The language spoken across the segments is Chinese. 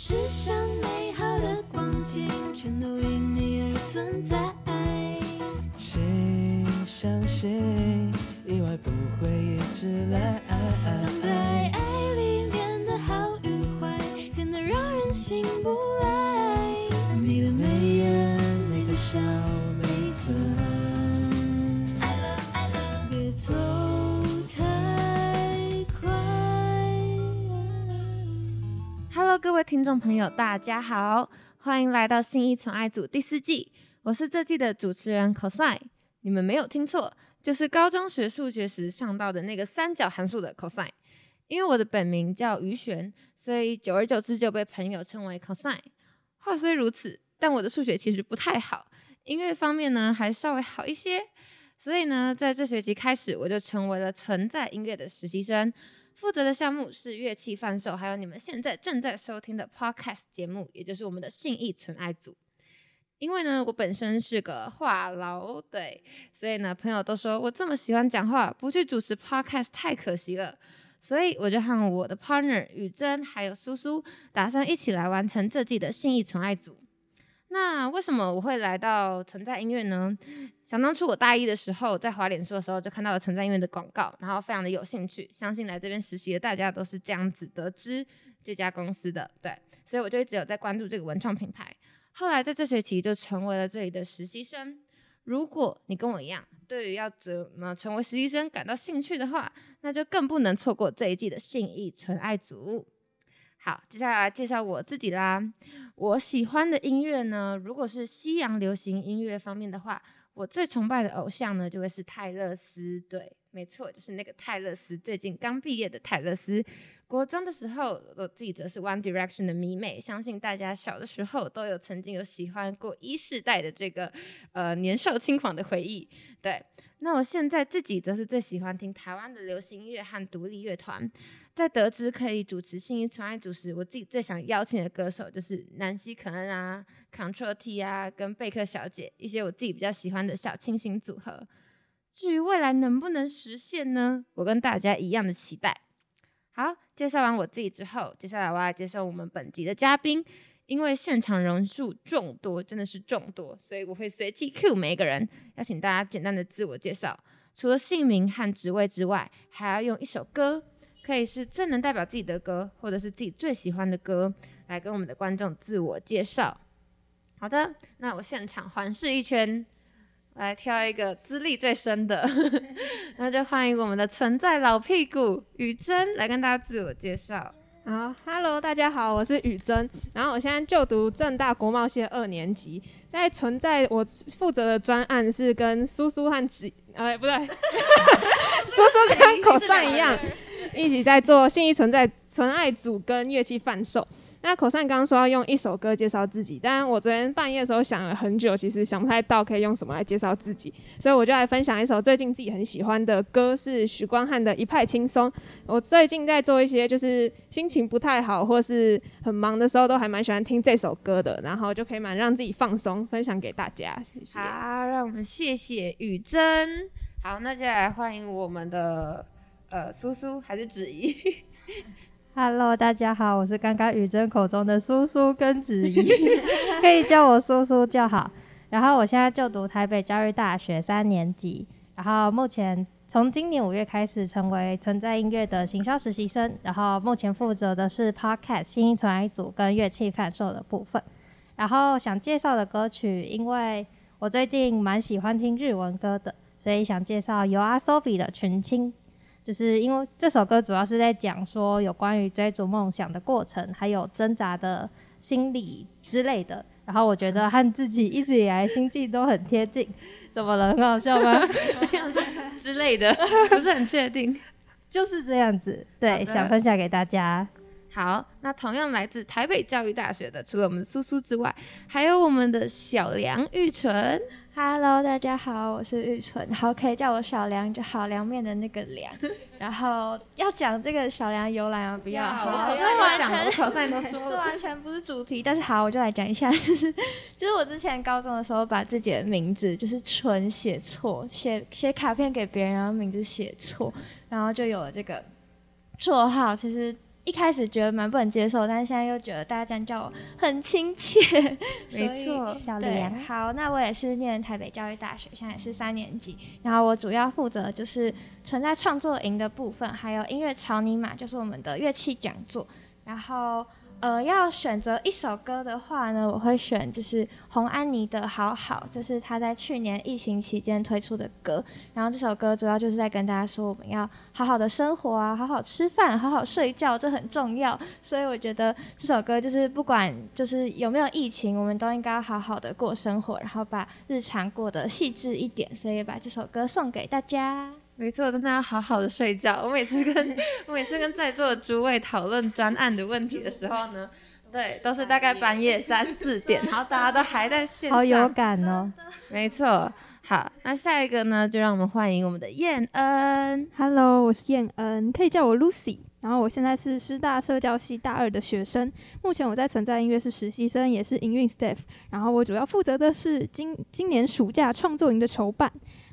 世上美好的光景，全都因你而存在。请相信，意外不会一直来。藏在爱听众朋友，大家好，欢迎来到新一宠爱组第四季，我是这季的主持人 cosine。你们没有听错，就是高中学数学时上到的那个三角函数的 cosine。因为我的本名叫于璇，所以久而久之就被朋友称为 cosine。话虽如此，但我的数学其实不太好，音乐方面呢还稍微好一些。所以呢，在这学期开始，我就成为了存在音乐的实习生，负责的项目是乐器贩售，还有你们现在正在收听的 podcast 节目，也就是我们的信义存爱组。因为呢，我本身是个话痨，对，所以呢，朋友都说我这么喜欢讲话，不去主持 podcast 太可惜了。所以我就和我的 partner 雨珍还有苏苏，打算一起来完成这季的信义纯爱组。那为什么我会来到存在音乐呢？想当初我大一的时候，在华脸书的时候就看到了存在音乐的广告，然后非常的有兴趣。相信来这边实习的大家都是这样子得知这家公司的，对，所以我就一直有在关注这个文创品牌。后来在这学期就成为了这里的实习生。如果你跟我一样，对于要怎么成为实习生感到兴趣的话，那就更不能错过这一季的信义纯爱组。好，接下来介绍我自己啦。我喜欢的音乐呢，如果是西洋流行音乐方面的话，我最崇拜的偶像呢，就会是泰勒斯。对，没错，就是那个泰勒斯，最近刚毕业的泰勒斯。国中的时候，我自己则是 One Direction 的迷妹，相信大家小的时候都有曾经有喜欢过一世代的这个呃年少轻狂的回忆。对，那我现在自己则是最喜欢听台湾的流行音乐和独立乐团。在得知可以主持信义传爱组时，我自己最想邀请的歌手就是南希肯恩啊、Control T 啊，跟贝克小姐，一些我自己比较喜欢的小清新组合。至于未来能不能实现呢？我跟大家一样的期待。好，介绍完我自己之后，接下来我要介绍我们本集的嘉宾。因为现场人数众多，真的是众多，所以我会随机 Q 每一个人，邀请大家简单的自我介绍。除了姓名和职位之外，还要用一首歌，可以是最能代表自己的歌，或者是自己最喜欢的歌，来跟我们的观众自我介绍。好的，那我现场环视一圈，来挑一个资历最深的，那就欢迎我们的存在老屁股雨珍来跟大家自我介绍。好，Hello，大家好，我是雨珍，然后我现在就读正大国贸系二年级，在存在我负责的专案是跟苏苏和子，呃，不对，苏苏跟口算一样，一起在做信义存在纯爱组跟乐器贩售。那口上刚刚说要用一首歌介绍自己，但我昨天半夜的时候想了很久，其实想不太到可以用什么来介绍自己，所以我就来分享一首最近自己很喜欢的歌，是许光汉的《一派轻松》。我最近在做一些就是心情不太好或是很忙的时候，都还蛮喜欢听这首歌的，然后就可以蛮让自己放松，分享给大家。谢谢。好，让我们谢谢雨珍。好，那接下来欢迎我们的呃苏苏还是子怡。Hello，大家好，我是刚刚雨珍口中的苏苏跟子怡，可以叫我苏苏就好。然后我现在就读台北教育大学三年级，然后目前从今年五月开始成为存在音乐的行销实习生，然后目前负责的是 Podcast 新音传爱组跟乐器贩售的部分。然后想介绍的歌曲，因为我最近蛮喜欢听日文歌的，所以想介绍由阿 Sobi 的《群青》。就是因为这首歌主要是在讲说有关于追逐梦想的过程，还有挣扎的心理之类的。然后我觉得和自己一直以来心境都很贴近。怎么了？很好笑吗？之类的，不是很确定。就是这样子，对，想分享给大家。好，那同样来自台北教育大学的，除了我们苏苏之外，还有我们的小梁玉纯。Hello，大家好，我是玉纯，好，可以叫我小梁就好，凉面的那个凉。然后要讲这个小梁由来吗？不要，要好，我这完讲了我全口上都说这。完全不是主题，但是好，我就来讲一下，就是就是我之前高中的时候，把自己的名字就是纯写错，写写卡片给别人，然后名字写错，然后就有了这个绰号。其实一开始觉得蛮不能接受，但是现在又觉得大家这样叫我很亲切。没错，对，小莲，好，那我也是念台北教育大学，现在也是三年级，然后我主要负责就是存在创作营的部分，还有音乐草泥马，就是我们的乐器讲座。然后，呃，要选择一首歌的话呢，我会选就是洪安妮的《好好》，这是她在去年疫情期间推出的歌。然后这首歌主要就是在跟大家说，我们要好好的生活啊，好好吃饭，好好睡觉，这很重要。所以我觉得这首歌就是不管就是有没有疫情，我们都应该好好的过生活，然后把日常过得细致一点。所以把这首歌送给大家。没错，真的要好好的睡觉。我每次跟 我每次跟在座的诸位讨论专案的问题的时候呢，对，都是大概半夜三四点，然后大家都还在线上。好有感哦。没错，好，那下一个呢，就让我们欢迎我们的燕恩。Hello，我是燕恩，可以叫我 Lucy。然后我现在是师大社教系大二的学生，目前我在存在音乐是实习生，也是营运 staff。然后我主要负责的是今今年暑假创作营的筹办。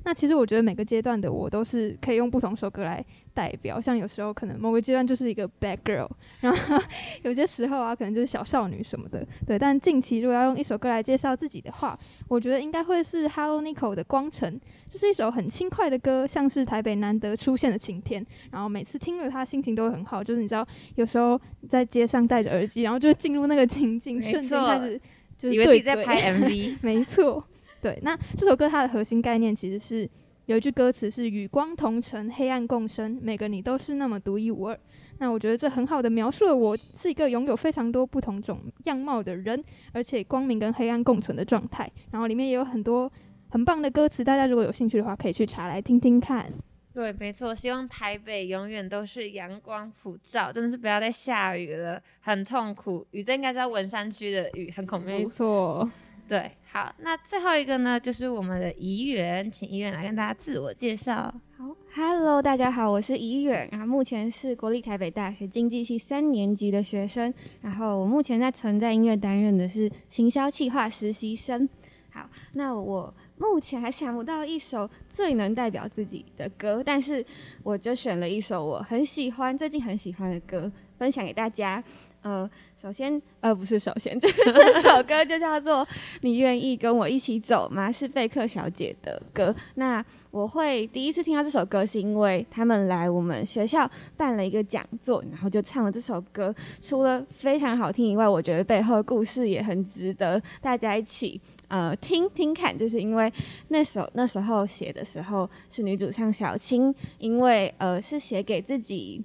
那其实我觉得每个阶段的我都是可以用不同首歌来代表，像有时候可能某个阶段就是一个 bad girl，然后 有些时候啊可能就是小少女什么的。对，但近期如果要用一首歌来介绍自己的话，我觉得应该会是 Hello Nico 的《光城》。这是一首很轻快的歌，像是台北难得出现的晴天。然后每次听了它，心情都会很好。就是你知道，有时候在街上戴着耳机，然后就会进入那个情境，没瞬间开始就是以为自己在拍 MV，没错，对。那这首歌它的核心概念其实是有一句歌词是“与光同尘，黑暗共生，每个你都是那么独一无二”。那我觉得这很好的描述了我是一个拥有非常多不同种样貌的人，而且光明跟黑暗共存的状态。然后里面也有很多很棒的歌词，大家如果有兴趣的话，可以去查来听听看。对，没错，希望台北永远都是阳光普照，真的是不要再下雨了，很痛苦。雨这应该在文山区的雨，很恐怖。没错，对，好，那最后一个呢，就是我们的怡园，请怡园来跟大家自我介绍。好，Hello，大家好，我是怡远，然后目前是国立台北大学经济系三年级的学生，然后我目前在存在音乐担任的是行销企划实习生。好，那我目前还想不到一首最能代表自己的歌，但是我就选了一首我很喜欢、最近很喜欢的歌，分享给大家。呃，首先，呃，不是首先，就 是这首歌就叫做《你愿意跟我一起走吗》，是贝克小姐的歌。那我会第一次听到这首歌，是因为他们来我们学校办了一个讲座，然后就唱了这首歌。除了非常好听以外，我觉得背后的故事也很值得大家一起呃听听看。就是因为那首那时候写的时候是女主唱小青，因为呃是写给自己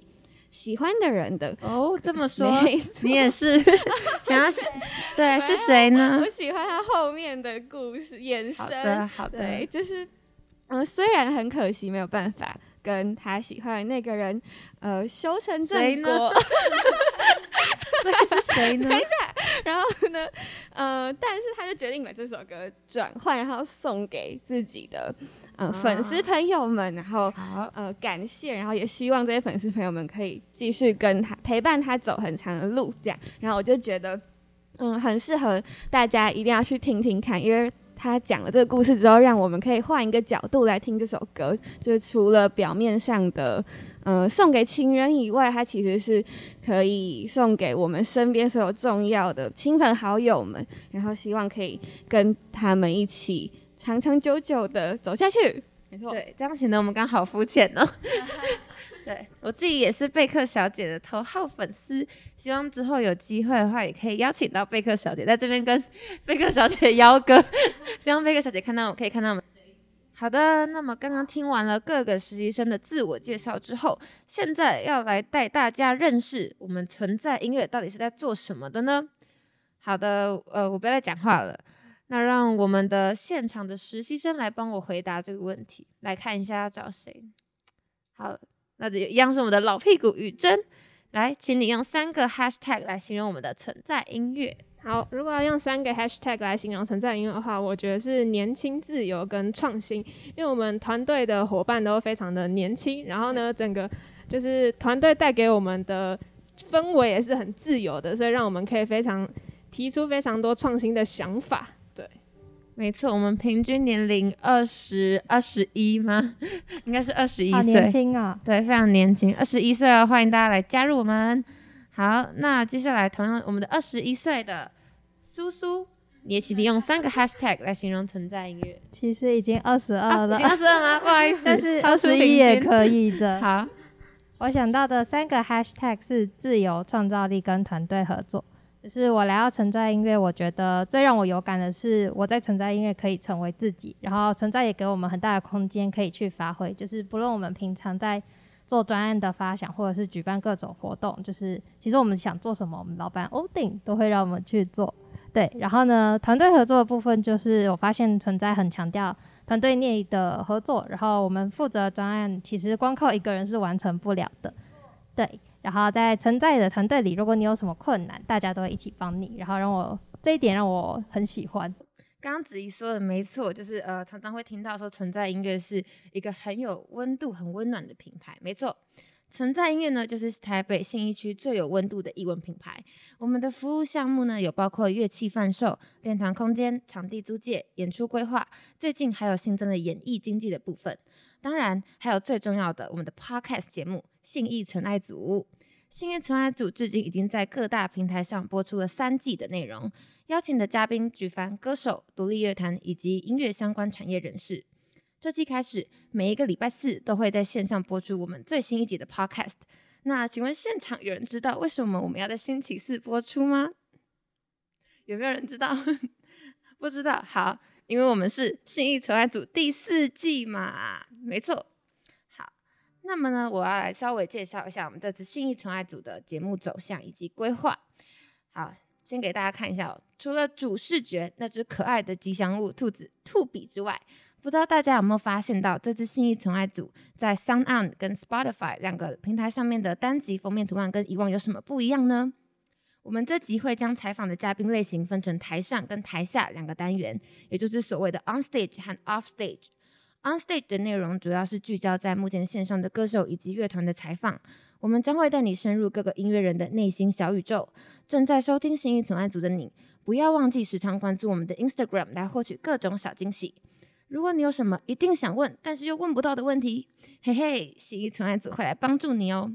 喜欢的人的。哦，这么 说，你也是 想要是，对，是谁呢我？喜欢他后面的故事延好伸。的，好的对，，就是，呃，虽然很可惜没有办法跟他喜欢的那个人，呃，修成正果，这是谁呢？然后呢，呃，但是他就决定把这首歌转换，然后送给自己的呃粉丝朋友们，然后，呃感谢，然后也希望这些粉丝朋友们可以继续跟他陪伴他走很长的路，这样。然后我就觉得，嗯，很适合大家一定要去听听看，因为他讲了这个故事之后，让我们可以换一个角度来听这首歌，就是除了表面上的。呃，送给情人以外，它其实是可以送给我们身边所有重要的亲朋好友们，然后希望可以跟他们一起长长久久的走下去。没错，对，这样显得我们刚好肤浅哦。对我自己也是贝克小姐的头号粉丝，希望之后有机会的话，也可以邀请到贝克小姐在这边跟 贝克小姐邀歌。希望贝克小姐看到我可以看到我们。好的，那么刚刚听完了各个实习生的自我介绍之后，现在要来带大家认识我们存在音乐到底是在做什么的呢？好的，呃，我不要再讲话了。那让我们的现场的实习生来帮我回答这个问题，来看一下要找谁。好，那这一样是我们的老屁股雨珍，来，请你用三个 hashtag 来形容我们的存在音乐。好，如果要用三个 hashtag 来形容存在音乐的话，我觉得是年轻、自由跟创新。因为我们团队的伙伴都非常的年轻，然后呢，整个就是团队带给我们的氛围也是很自由的，所以让我们可以非常提出非常多创新的想法。对，没错，我们平均年龄二十二十一吗？应该是二十一好年岁，轻哦。对，非常年轻，二十一岁哦，欢迎大家来加入我们。好，那接下来同样我们的二十一岁的苏苏，你也请你用三个 hashtag 来形容存在音乐。其实已经二十啊，二了已经，二十二吗？不好意思，但是二十一。也可以的。好，我想到的三个 hashtag 是自由、创造力跟团队合作。就是我来到存在音乐，我觉得最让我有感的是，我在存在音乐可以成为自己，然后存在也给我们很大的空间可以去发挥。就是不论我们平常在做专案的发想，或者是举办各种活动，就是其实我们想做什么，我们老板欧定都会让我们去做。对，然后呢，团队合作的部分就是我发现存在很强调团队内的合作，然后我们负责专案，其实光靠一个人是完成不了的。对，然后在存在的团队里，如果你有什么困难，大家都会一起帮你，然后让我这一点让我很喜欢。刚刚子怡说的没错，就是呃，常常会听到说存在音乐是一个很有温度、很温暖的品牌。没错，存在音乐呢，就是台北信义区最有温度的艺文品牌。我们的服务项目呢，有包括乐器贩售、练团空间、场地租借、演出规划，最近还有新增的演艺经济的部分。当然，还有最重要的，我们的 podcast 节目《信义存爱组》。信义存爱组至今已经在各大平台上播出了三季的内容，邀请的嘉宾举凡歌手、独立乐坛以及音乐相关产业人士。这季开始，每一个礼拜四都会在线上播出我们最新一集的 Podcast。那请问现场有人知道为什么我们要在星期四播出吗？有没有人知道？不知道。好，因为我们是信义存爱组第四季嘛，没错。那么呢，我要来稍微介绍一下我们这次信义宠爱组的节目走向以及规划。好，先给大家看一下、哦，除了主视觉那只可爱的吉祥物兔子兔比之外，不知道大家有没有发现到，这次信义宠爱组在 Sound On 跟 Spotify 两个平台上面的单集封面图案跟以往有什么不一样呢？我们这集会将采访的嘉宾类型分成台上跟台下两个单元，也就是所谓的 On Stage 和 Off Stage。On Stage 的内容主要是聚焦在目前线上的歌手以及乐团的采访，我们将会带你深入各个音乐人的内心小宇宙。正在收听信义总爱组的你，不要忘记时常关注我们的 Instagram 来获取各种小惊喜。如果你有什么一定想问，但是又问不到的问题，嘿嘿，信义存爱组会来帮助你哦。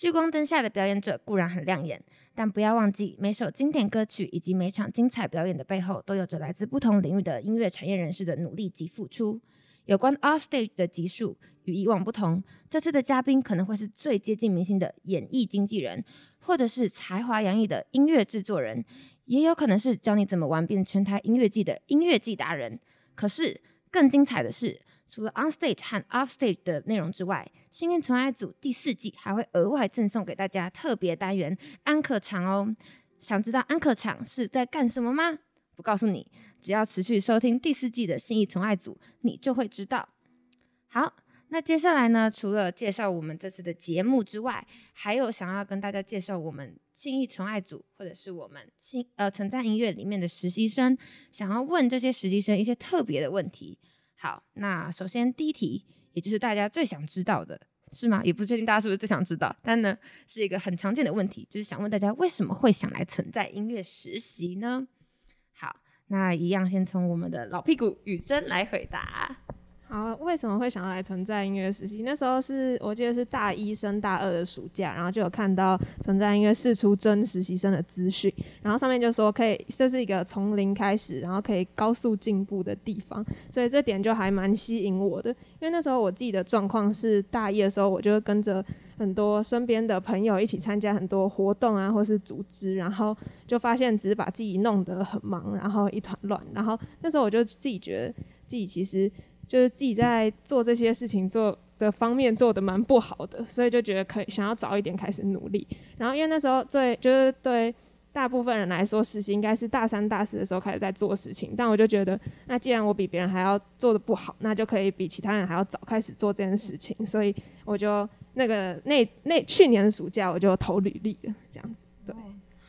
聚光灯下的表演者固然很亮眼，但不要忘记每首经典歌曲以及每场精彩表演的背后，都有着来自不同领域的音乐产业人士的努力及付出。有关 off stage 的集数与以往不同，这次的嘉宾可能会是最接近明星的演艺经纪人，或者是才华洋溢的音乐制作人，也有可能是教你怎么玩遍全台音乐季的音乐季达人。可是更精彩的是，除了 on stage 和 off stage 的内容之外，幸运宠爱组第四季还会额外赠送给大家特别单元安可场哦。想知道安可场是在干什么吗？不告诉你，只要持续收听第四季的信义宠爱组，你就会知道。好，那接下来呢，除了介绍我们这次的节目之外，还有想要跟大家介绍我们信义宠爱组，或者是我们信呃存在音乐里面的实习生，想要问这些实习生一些特别的问题。好，那首先第一题，也就是大家最想知道的，是吗？也不确定大家是不是最想知道，但呢是一个很常见的问题，就是想问大家为什么会想来存在音乐实习呢？好，那一样先从我们的老屁股雨珍来回答。好，为什么会想要来存在音乐实习？那时候是我记得是大一升大二的暑假，然后就有看到存在音乐试出真实习生的资讯，然后上面就说可以，这是一个从零开始，然后可以高速进步的地方，所以这点就还蛮吸引我的。因为那时候我自己的状况是大一的时候，我就跟着很多身边的朋友一起参加很多活动啊，或是组织，然后就发现只是把自己弄得很忙，然后一团乱。然后那时候我就自己觉得自己其实。就是自己在做这些事情做的方面做的蛮不好的，所以就觉得可以想要早一点开始努力。然后因为那时候对就是对大部分人来说，实习应该是大三大四的时候开始在做事情，但我就觉得，那既然我比别人还要做的不好，那就可以比其他人还要早开始做这件事情。所以我就那个那那去年的暑假我就投履历了，这样子对。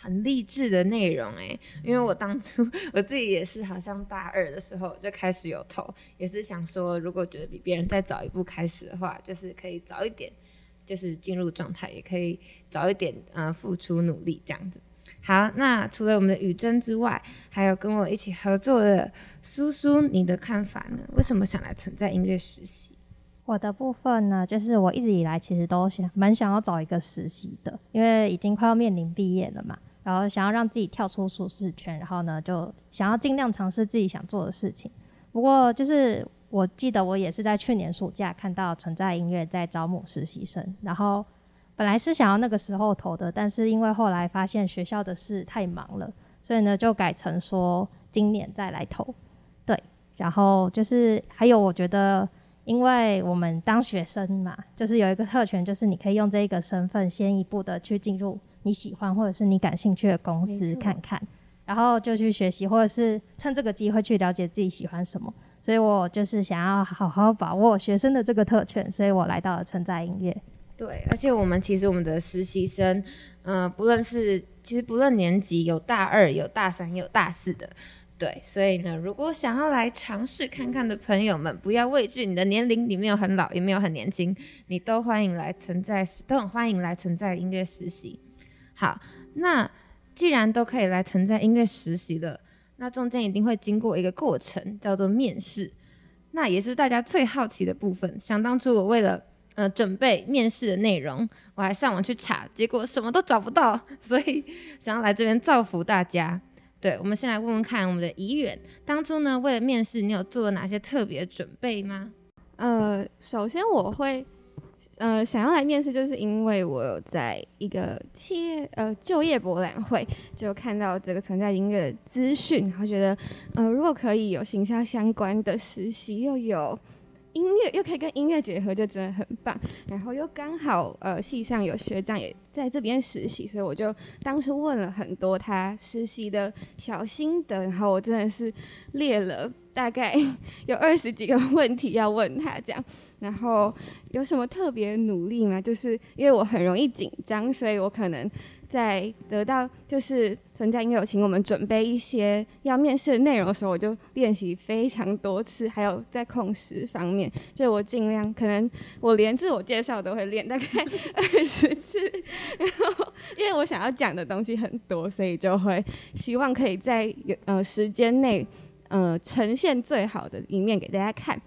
很励志的内容哎，因为我当初我自己也是，好像大二的时候就开始有投，也是想说，如果觉得比别人再早一步开始的话，就是可以早一点，就是进入状态，也可以早一点呃付出努力这样子。好，那除了我们的雨珍之外，还有跟我一起合作的苏苏，你的看法呢？为什么想来存在音乐实习？我的部分呢，就是我一直以来其实都想蛮想要找一个实习的，因为已经快要面临毕业了嘛，然后想要让自己跳出舒适圈，然后呢就想要尽量尝试自己想做的事情。不过就是我记得我也是在去年暑假看到存在音乐在招募实习生，然后本来是想要那个时候投的，但是因为后来发现学校的事太忙了，所以呢就改成说今年再来投。对，然后就是还有我觉得，因为我们当学生嘛，就是有一个特权，就是你可以用这一个身份先一步的去进入你喜欢或者是你感兴趣的公司看看。然后就去学习，或者是趁这个机会去了解自己喜欢什么。所以我就是想要好好把握学生的这个特权，所以我来到了存在音乐。对，而且我们其实我们的实习生，呃，不论是其实不论年级，有大二，有大三，有大四的。对，所以呢，如果想要来尝试看看的朋友们，不要畏惧你的年龄，你没有很老，也没有很年轻，你都欢迎来存在，都很欢迎来存在音乐实习。好，那既然都可以来存在音乐实习了，那中间一定会经过一个过程，叫做面试。那也是大家最好奇的部分。想当初我为了呃准备面试的内容，我还上网去查，结果什么都找不到，所以想要来这边造福大家。对，我们先来问问看我们的怡远，当初呢为了面试，你有做了哪些特别准备吗？呃，首先我会呃想要来面试，就是因为我有在一个企业呃就业博览会就看到这个存在音乐的资讯，然后觉得呃如果可以有行销相关的实习，又有音乐又可以跟音乐结合，就真的很棒。然后又刚好呃系上有学长也在这边实习，所以我就当初问了很多他实习的小心得，然后我真的是列了大概有二十几个问题要问他这样。然后有什么特别努力吗？就是因为我很容易紧张，所以我可能在得到就是存在因为有请我们准备一些要面试的内容的时候，我就练习非常多次。还有在控时方面，就我尽量可能我连自我介绍都会练大概 二十次。然后因为我想要讲的东西很多，所以就会希望可以在有呃时间内呃呈现最好的一面给大家看。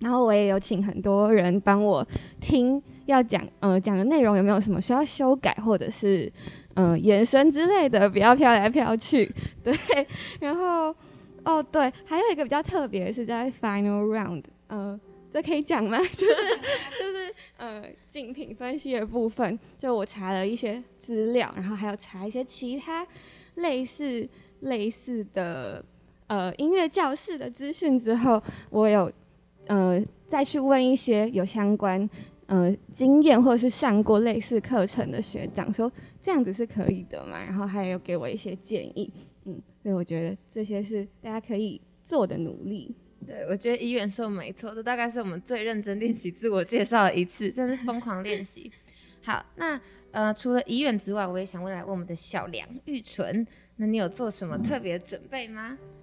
然后我也有请很多人帮我听要讲呃讲的内容有没有什么需要修改或者是嗯，眼神之类的，不要飘来飘去。对，然后哦对，还有一个比较特别是在 final round，呃，这可以讲吗？就是就是呃竞品分析的部分，就我查了一些资料，然后还有查一些其他类似类似的呃音乐教室的资讯之后，我有。呃，再去问一些有相关呃经验或者是上过类似课程的学长，说这样子是可以的嘛？然后还有给我一些建议，嗯，所以我觉得这些是大家可以做的努力。对，我觉得怡远说没错，这大概是我们最认真练习自我介绍的一次，真是疯狂练习。好，那呃，除了怡远之外，我也想问来问我们的小梁玉纯，那你有做什么特别准备吗？好，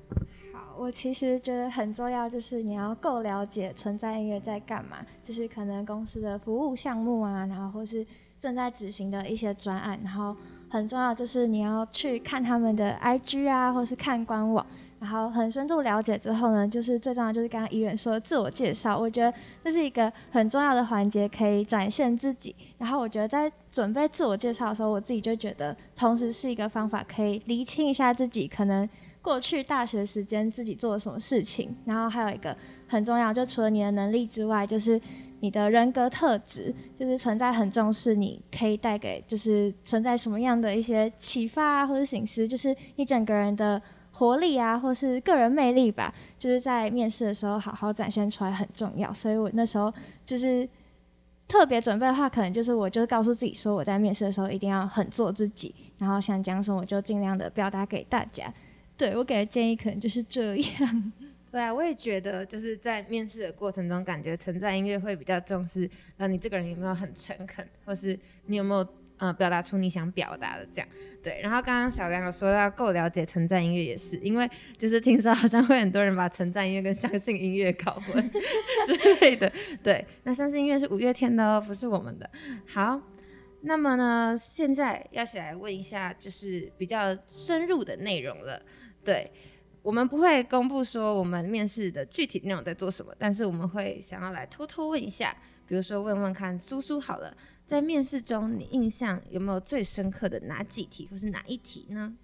我其实觉得很重要，就是你要够了解存在音乐在干嘛，就是可能公司的服务项目啊，然后或是正在执行的一些专案，然后很重要就是你要去看他们的 IG 啊，或是看官网，然后很深度了解之后呢，就是最重要就是刚刚怡远说的自我介绍，我觉得这是一个很重要的环节，可以展现自己。然后我觉得在准备自我介绍的时候，我自己就觉得，同时是一个方法，可以厘清一下自己可能。过去大学时间自己做了什么事情，然后还有一个很重要，就除了你的能力之外，就是你的人格特质，就是存在很重视，你可以带给就是存在什么样的一些启发啊，或者醒思，就是你整个人的活力啊，或是个人魅力吧，就是在面试的时候好好展现出来很重要。所以我那时候就是特别准备的话，可能就是我就是告诉自己说，我在面试的时候一定要很做自己，然后想讲什么我就尽量的表达给大家。对我给的建议可能就是这样。对啊，我也觉得就是在面试的过程中，感觉存在音乐会比较重视，呃，你这个人有没有很诚恳，或是你有没有呃表达出你想表达的这样。对，然后刚刚小梁有说到够了解存在音乐也是，因为就是听说好像会很多人把存在音乐跟相信音乐搞混 之类的。对，那相信音乐是五月天的哦，不是我们的。好，那么呢，现在要起来问一下，就是比较深入的内容了。对，我们不会公布说我们面试的具体内容在做什么，但是我们会想要来偷偷问一下，比如说问问看苏苏好了，在面试中你印象有没有最深刻的哪几题，或是哪一题呢？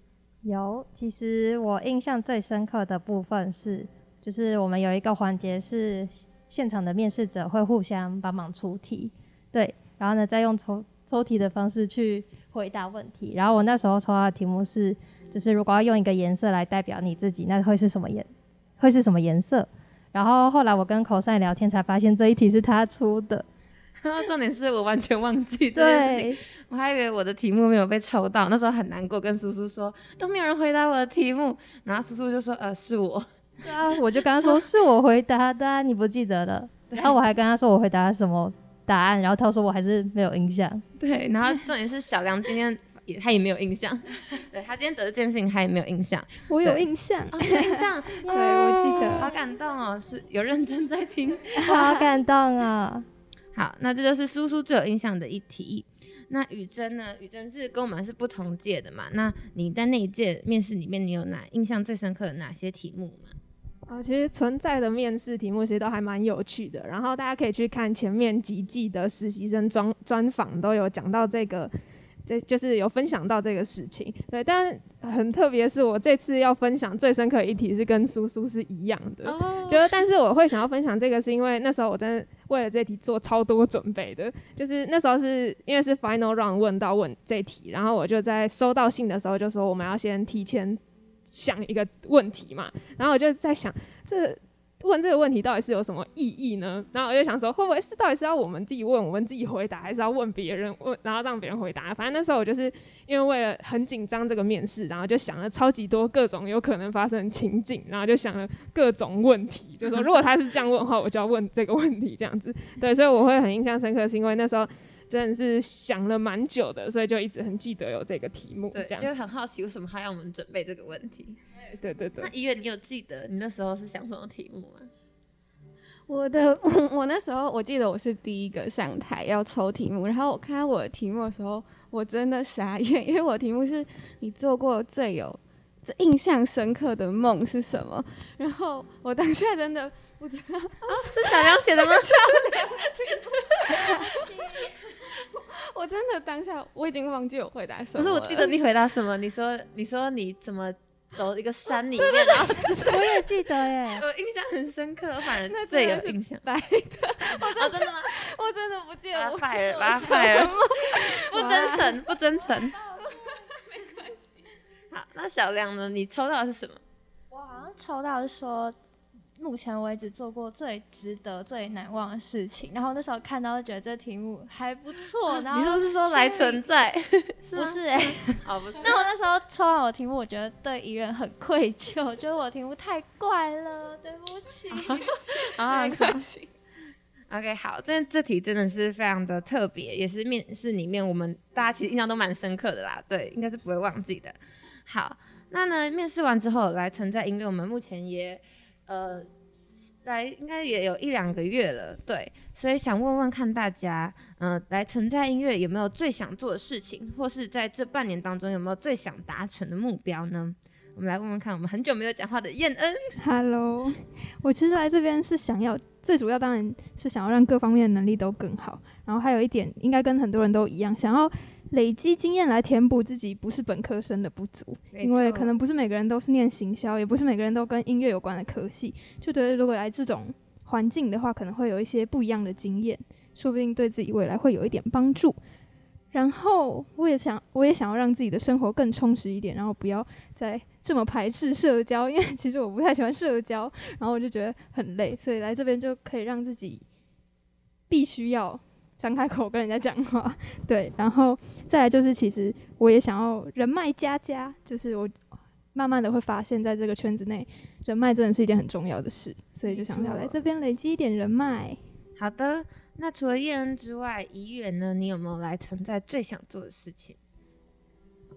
有，其实我印象最深刻的部分是，就是我们有一个环节是现场的面试者会互相帮忙出题，对，然后呢再用抽抽题的方式去回答问题。然后我那时候抽到的题目是，就是如果要用一个颜色来代表你自己，那会是什么颜？会是什么颜色？然后后来我跟口赛聊天才发现这一题是他出的，重点是我完全忘记这件事情，对，我还以为我的题目没有被抽到，那时候很难过，跟苏苏说都没有人回答我的题目，然后苏苏就说呃是我，对啊，我就跟他说是我回答的啊，你不记得了。然后我还跟他说我回答什么答案，然后他说我还是没有印象。对，然后重点是小梁今天也他也没有印象，对他今天得这件事情他也没有印象，我有印象，哦有印象，对我记得好。感动哦，是有认真在听。好感动啊！好，那这就是苏苏最有印象的一题。那雨珍呢？雨珍是跟我们是不同届的嘛？那你在那一届面试里面，你有哪印象最深刻的哪些题目吗？啊，其实存在的面试题目其实都还蛮有趣的，然后大家可以去看前面几季的实习生专专访，都有讲到这个，这就是有分享到这个事情。对，但很特别是我这次要分享最深刻的一题是跟苏苏是一样的，哦就是但是我会想要分享这个，是因为那时候我真的为了这题做超多准备的，就是那时候是因为是 final round 问到问这题，然后我就在收到信的时候就说我们要先提前想一个问题嘛，然后我就在想这。问这个问题到底是有什么意义呢？然后我就想说，会不会是到底是要我们自己问，我们自己回答，还是要问别人问，然后让别人回答？反正那时候我就是因为为了很紧张这个面试，然后就想了超级多各种有可能发生的情景，然后就想了各种问题，就说 如果他是这样问的话，我就要问这个问题这样子。对，所以我会很印象深刻，是因为那时候真的是想了蛮久的，所以就一直很记得有这个题目对，这样。就很好奇为什么他要我们准备这个问题。对对对那，医院，你有记得你那时候是想什么题目吗？我的 我那时候我记得我是第一个上台要抽题目，然后我看到我的题目的时候，我真的傻眼，因为我的题目是你做过最有最印象深刻的梦是什么？然后我当下真的不知道，是小梁写的吗？我真的当下我已经忘记我回答什么可是。我记得你回答什么？你说你说你怎么走一个山里面，然后 我也记得耶。我印象很深刻，反正最有印象。白的，我，真的吗？我真的不记得把我他 fire，我把他说 fire 什么 不真诚，没关系。好，那小亮呢？你抽到的是什么？我好像抽到是说，目前为止做过最值得、最难忘的事情。然后那时候看到就觉得这题目还不错，然后你是不是说来存在？是 不是哎、哦，不是。那我那时候抽完我题目，我觉得对怡人很愧疚，觉得我题目太怪了，对不起。啊没关系。OK，好，这这题真的是非常的特别，也是面试里面我们大家其实印象都蛮深刻的啦，对，应该是不会忘记的。好，那呢，面试完之后来存在音乐，我们目前也呃来应该也有一两个月了，对，所以想问问看大家，嗯、来存在音乐有没有最想做的事情，或是在这半年当中有没有最想达成的目标呢？我们来问问看，我们很久没有讲话的燕恩，Hello，我其实来这边是想要，最主要当然是想要让各方面的能力都更好，然后还有一点应该跟很多人都一样，想要累积经验来填补自己不是本科生的不足，因为可能不是每个人都是念行销，也不是每个人都跟音乐有关的科系，就觉得如果来这种环境的话，可能会有一些不一样的经验，说不定对自己未来会有一点帮助。然后我也想，我也想要让自己的生活更充实一点，然后不要再这么排斥社交，因为其实我不太喜欢社交，然后我就觉得很累，所以来这边就可以让自己必须要张开口跟人家讲话，对，然后再来就是其实我也想要人脉加加，就是我慢慢的会发现，在这个圈子内，人脉真的是一件很重要的事，所以就想要来这边累积一点人脉。好的，那除了叶恩之外，怡远呢？你有没有来存在最想做的事情？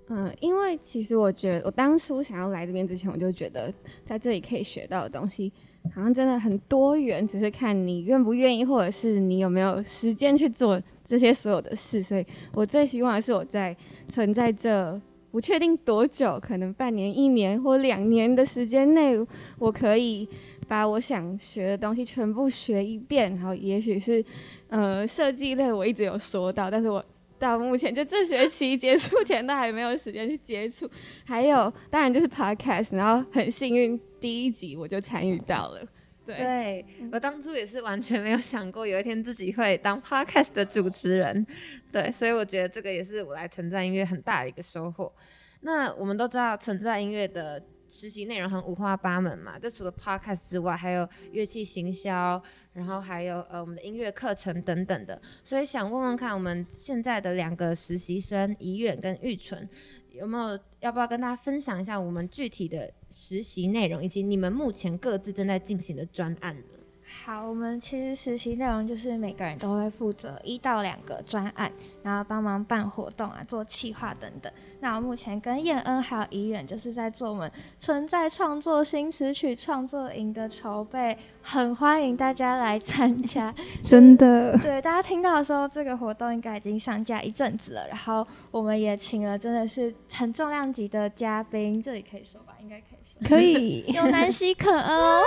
嗯，因为其实我觉得，我当初想要来这边之前，我就觉得在这里可以学到的东西好像真的很多元，只是看你愿不愿意，或者是你有没有时间去做这些所有的事。所以我最希望的是我在存在这不确定多久，可能半年、一年或两年的时间内，我可以把我想学的东西全部学一遍。然后，也许是呃设计类，我一直有说到，但是我到目前就这学期结束前都还没有时间去接触。还有，当然就是 podcast，然后很幸运第一集我就参与到了。对，我当初也是完全没有想过有一天自己会当 podcast 的主持人，对，所以我觉得这个也是我来存在音乐很大的一个收获。那我们都知道存在音乐的实习内容很五花八门嘛，就除了 podcast 之外，还有乐器行销，然后还有呃我们的音乐课程等等的。所以想问问看，我们现在的两个实习生怡远跟玉纯，有没有要不要跟大家分享一下我们具体的实习内容，以及你们目前各自正在进行的专案？好，我们其实实习内容就是每个人都会负责一到两个专案，然后帮忙办活动啊、做企划等等。那我目前跟燕恩还有怡远就是在做我们存在创作新词曲创作营的筹备，很欢迎大家来参加。真的，对，大家听到的时候，这个活动应该已经上架一阵子了。然后我们也请了真的是很重量级的嘉宾，这里可以说可以。有南希可恩哦，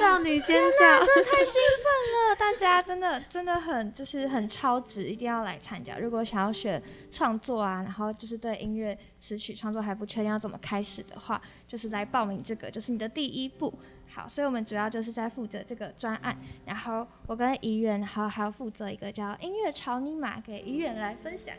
少女尖叫，真的太兴奋了！大家真的真的很就是很超值，一定要来参加。如果想要学创作啊，然后就是对音乐词曲创作还不确定要怎么开始的话，就是来报名这个，就是你的第一步。好，所以我们主要就是在负责这个专案，然后我跟怡远，然后还要负责一个叫音乐潮尼玛，给怡远来分享。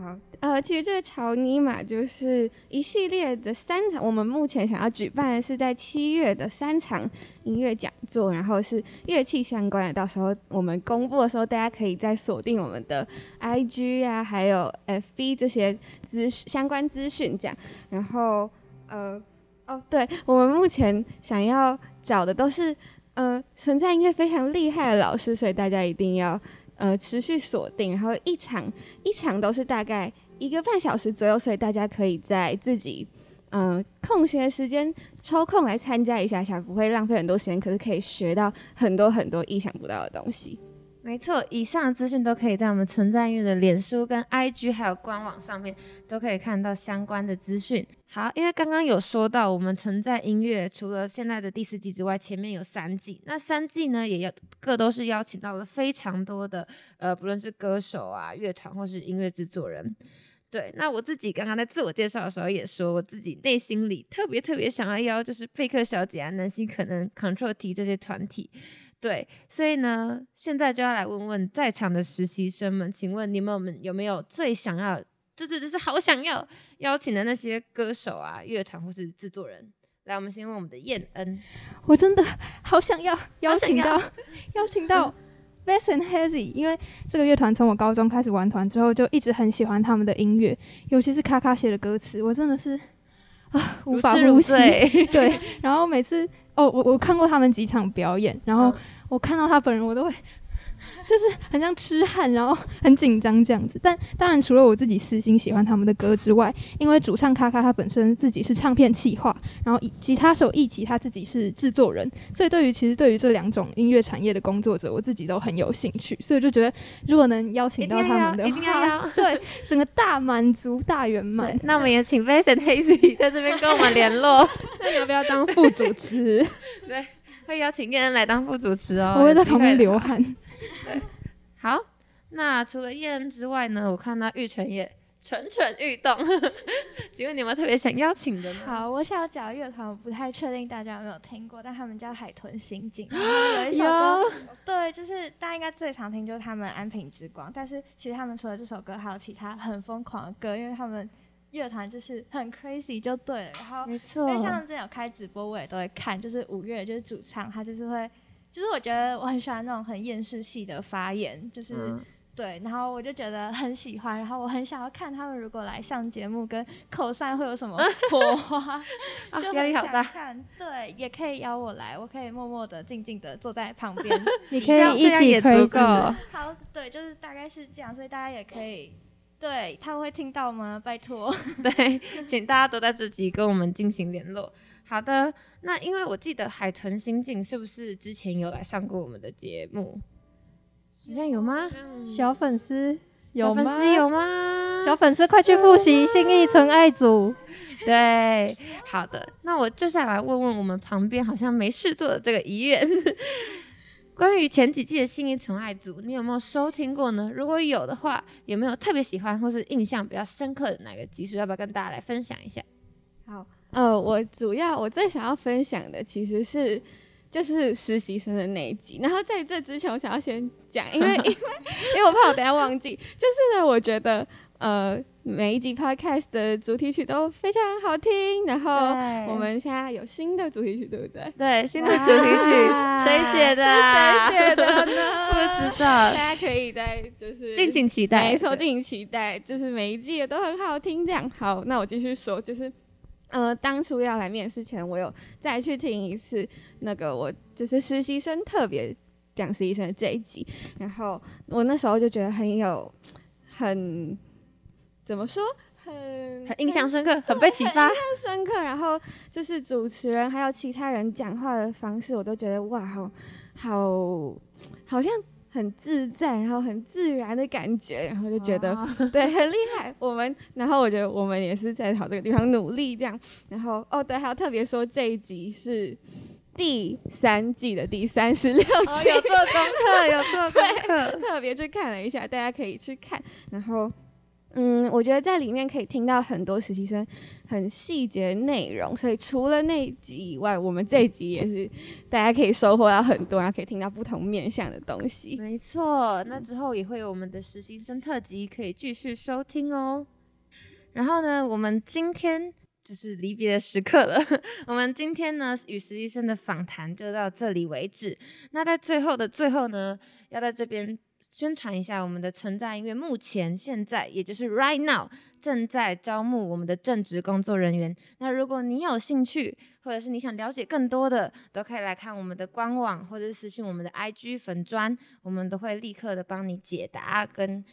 好，呃，其实这个潮尼玛就是一系列的三场，我们目前想要举办的是在七月的三场音乐讲座，然后是乐器相关的。到时候我们公布的时候，大家可以再锁定我们的 IG 啊，还有 FB 这些资相关资讯这样。然后，呃，哦，对，我们目前想要找的都是呃存在音乐非常厉害的老师，所以大家一定要。呃，持续锁定，然后一场一场都是大概一个半小时左右，所以大家可以在自己嗯空闲时间抽空来参加一下下，不会浪费很多时间，可是可以学到很多很多意想不到的东西。没错，以上的资讯都可以在我们存在音乐的脸书跟 IG 还有官网上面都可以看到相关的资讯。好，因为刚刚有说到我们存在音乐除了现在的第四季之外，前面有三季，那三季呢也要各都是邀请到了非常多的呃，不论是歌手啊、乐团或是音乐制作人。对，那我自己刚刚在自我介绍的时候也说，我自己内心里特别特别想要邀就是贝克小姐啊、南希可能、Control T 这些团体。对，所以呢，现在就要来问问在场的实习生们，请问你们有没有最想要，就是就是好想要邀请的那些歌手啊、乐团或是制作人？来，我们先问我们的燕恩，我真的好想要邀请到邀请到 v e s s and Hazy，因为这个乐团从我高中开始玩团之后，就一直很喜欢他们的音乐，尤其是卡卡写的歌词，我真的是啊无法呼吸。对，然后每次。哦，我我看过他们几场表演，然后我看到他本人，我都会就是很像痴汉，然后 很紧张这样子。但当然，除了我自己私心喜欢他们的歌之外，因为主唱卡卡他本身自己是唱片企划，然后吉他手一起他自己是制作人，所以对于其实对于这两种音乐产业的工作者，我自己都很有兴趣。所以就觉得，如果能邀请到他们的话，对整个大满足、大圆满。那我们也请 Vincent Hazy 在这边跟我们联络。那你要不要当副主持？对，会邀请燕恩来当副主持哦。我会在旁边流汗。对，好。那除了燕恩之外呢？我看到玉成也蠢蠢欲动。请问你们特别想邀请的吗？好，我想要讲乐团，我不太确定大家有没有听过，但他们叫海豚刑警。有一首歌，对，就是大家应该最常听就是他们《安平之光》，但是其实他们除了这首歌，还有其他很疯狂的歌，因为他们。乐团就是很 crazy 就对了，然后没错，因为像之前有开直播，我也都会看，就是五月就是主唱，他就是会，就是我觉得我很喜欢那种很厌世系的发言，就是对，然后我就觉得很喜欢，然后我很想要看他们如果来上节目跟口散会有什么 火花，就很想看，对，也可以邀我来，我可以默默的、静静的坐在旁 边，你可以一起足够。好，对，就是大概是这样，所以大家也可以。对他们会听到吗？拜托，对，请大家都在这集跟我们进行联络。好的，那因为我记得海豚心境是不是之前有来上过我们的节目？好像有吗？小粉丝，有吗？小粉丝有吗？小粉丝快去复习信义纯爱组。对，好的，那我就下来问问我们旁边好像没事做的这个遗愿，关于前几季的信义纯爱组，你有没有收听过呢？如果有的话，有没有特别喜欢或是印象比较深刻的哪个集数？要不要跟大家来分享一下？好，呃，我主要我最想要分享的其实是就是实习生的那一集。然后在这之前，我想要先讲，因为 因为因为我怕我等下忘记，就是呢，我觉得呃每一集 podcast 的主题曲都非常好听。然后我们现在有新的主题曲，对不对？对，新的主题曲谁写的？是谁写的呢？不知道大，家可以在就是敬请期待。没错，敬请期待，就是每一季也都很好听。这样好，那我继续说，就是呃，当初要来面试前，我有再去听一次那个我就是实习生特别讲实习生的这一集，然后我那时候就觉得很有很怎么说很很印象深刻，很被启发。印象深刻，然后就是主持人还有其他人讲话的方式，我都觉得哇，好好好像很自在，然后很自然的感觉，然后就觉得、对很厉害。我们，然后我觉得我们也是在朝这个地方努力这样。然后哦，对，还要特别说这一集是第三季的第三十六哦，集，有做功课，有做功课。特别去看了一下，大家可以去看。然后，嗯，我觉得在里面可以听到很多实习生很细节的内容，所以除了那一集以外，我们这一集也是大家可以收获到很多，然后可以听到不同面向的东西。没错，那之后也会有我们的实习生特辑可以继续收听哦。然后呢，我们今天就是离别的时刻了。我们今天呢与实习生的访谈就到这里为止。那在最后的最后呢，要在这边宣传一下我们的存在因为，目前现在也就是 right now 正在招募我们的正职工作人员。那如果你有兴趣，或者是你想了解更多的，都可以来看我们的官网，或者是私信我们的 IG 粉砖，我们都会立刻的帮你解答跟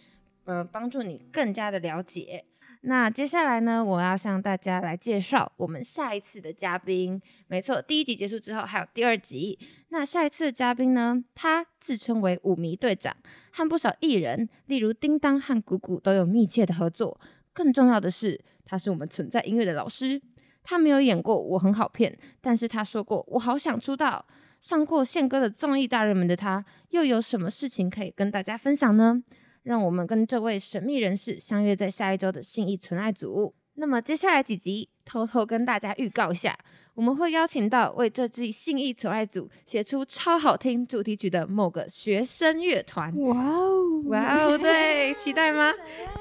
呃帮助你更加的了解。那接下来呢，我要向大家来介绍我们下一次的嘉宾。没错，第一集结束之后还有第二集。那下一次的嘉宾呢，他自称为舞迷队长，和不少艺人，例如叮当和谷谷都有密切的合作。更重要的是，他是我们存在音乐的老师。他没有演过《我很好骗》，但是他说过我好想出道。上过宪哥的综艺大热门的他，又有什么事情可以跟大家分享呢？让我们跟这位神秘人士相约在下一周的信义纯爱组。那么接下来几集，偷偷跟大家预告一下，我们会邀请到为这季信义纯爱组写出超好听主题曲的某个学生乐团。哇哦，哇哦，对，期待吗？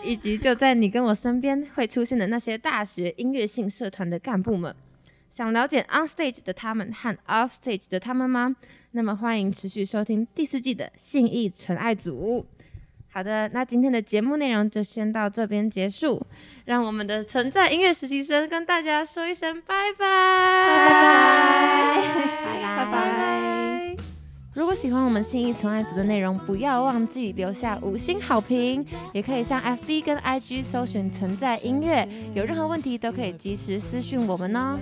以及就在你跟我身边会出现的那些大学音乐性社团的干部们。想了解 on stage 的他们和 off stage 的他们吗？那么欢迎持续收听第四季的信义纯爱组。好的，那今天的节目内容就先到这边结束，让我们的存在音乐实习生跟大家说一声拜拜，拜拜，拜拜，如果喜欢我们新一从爱读的内容，不要忘记留下五星好评，也可以上 FB 跟 IG 搜寻存在音乐，有任何问题都可以及时私讯我们哦。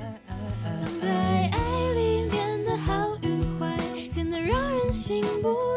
在爱里面的好与坏，甜的让人心不。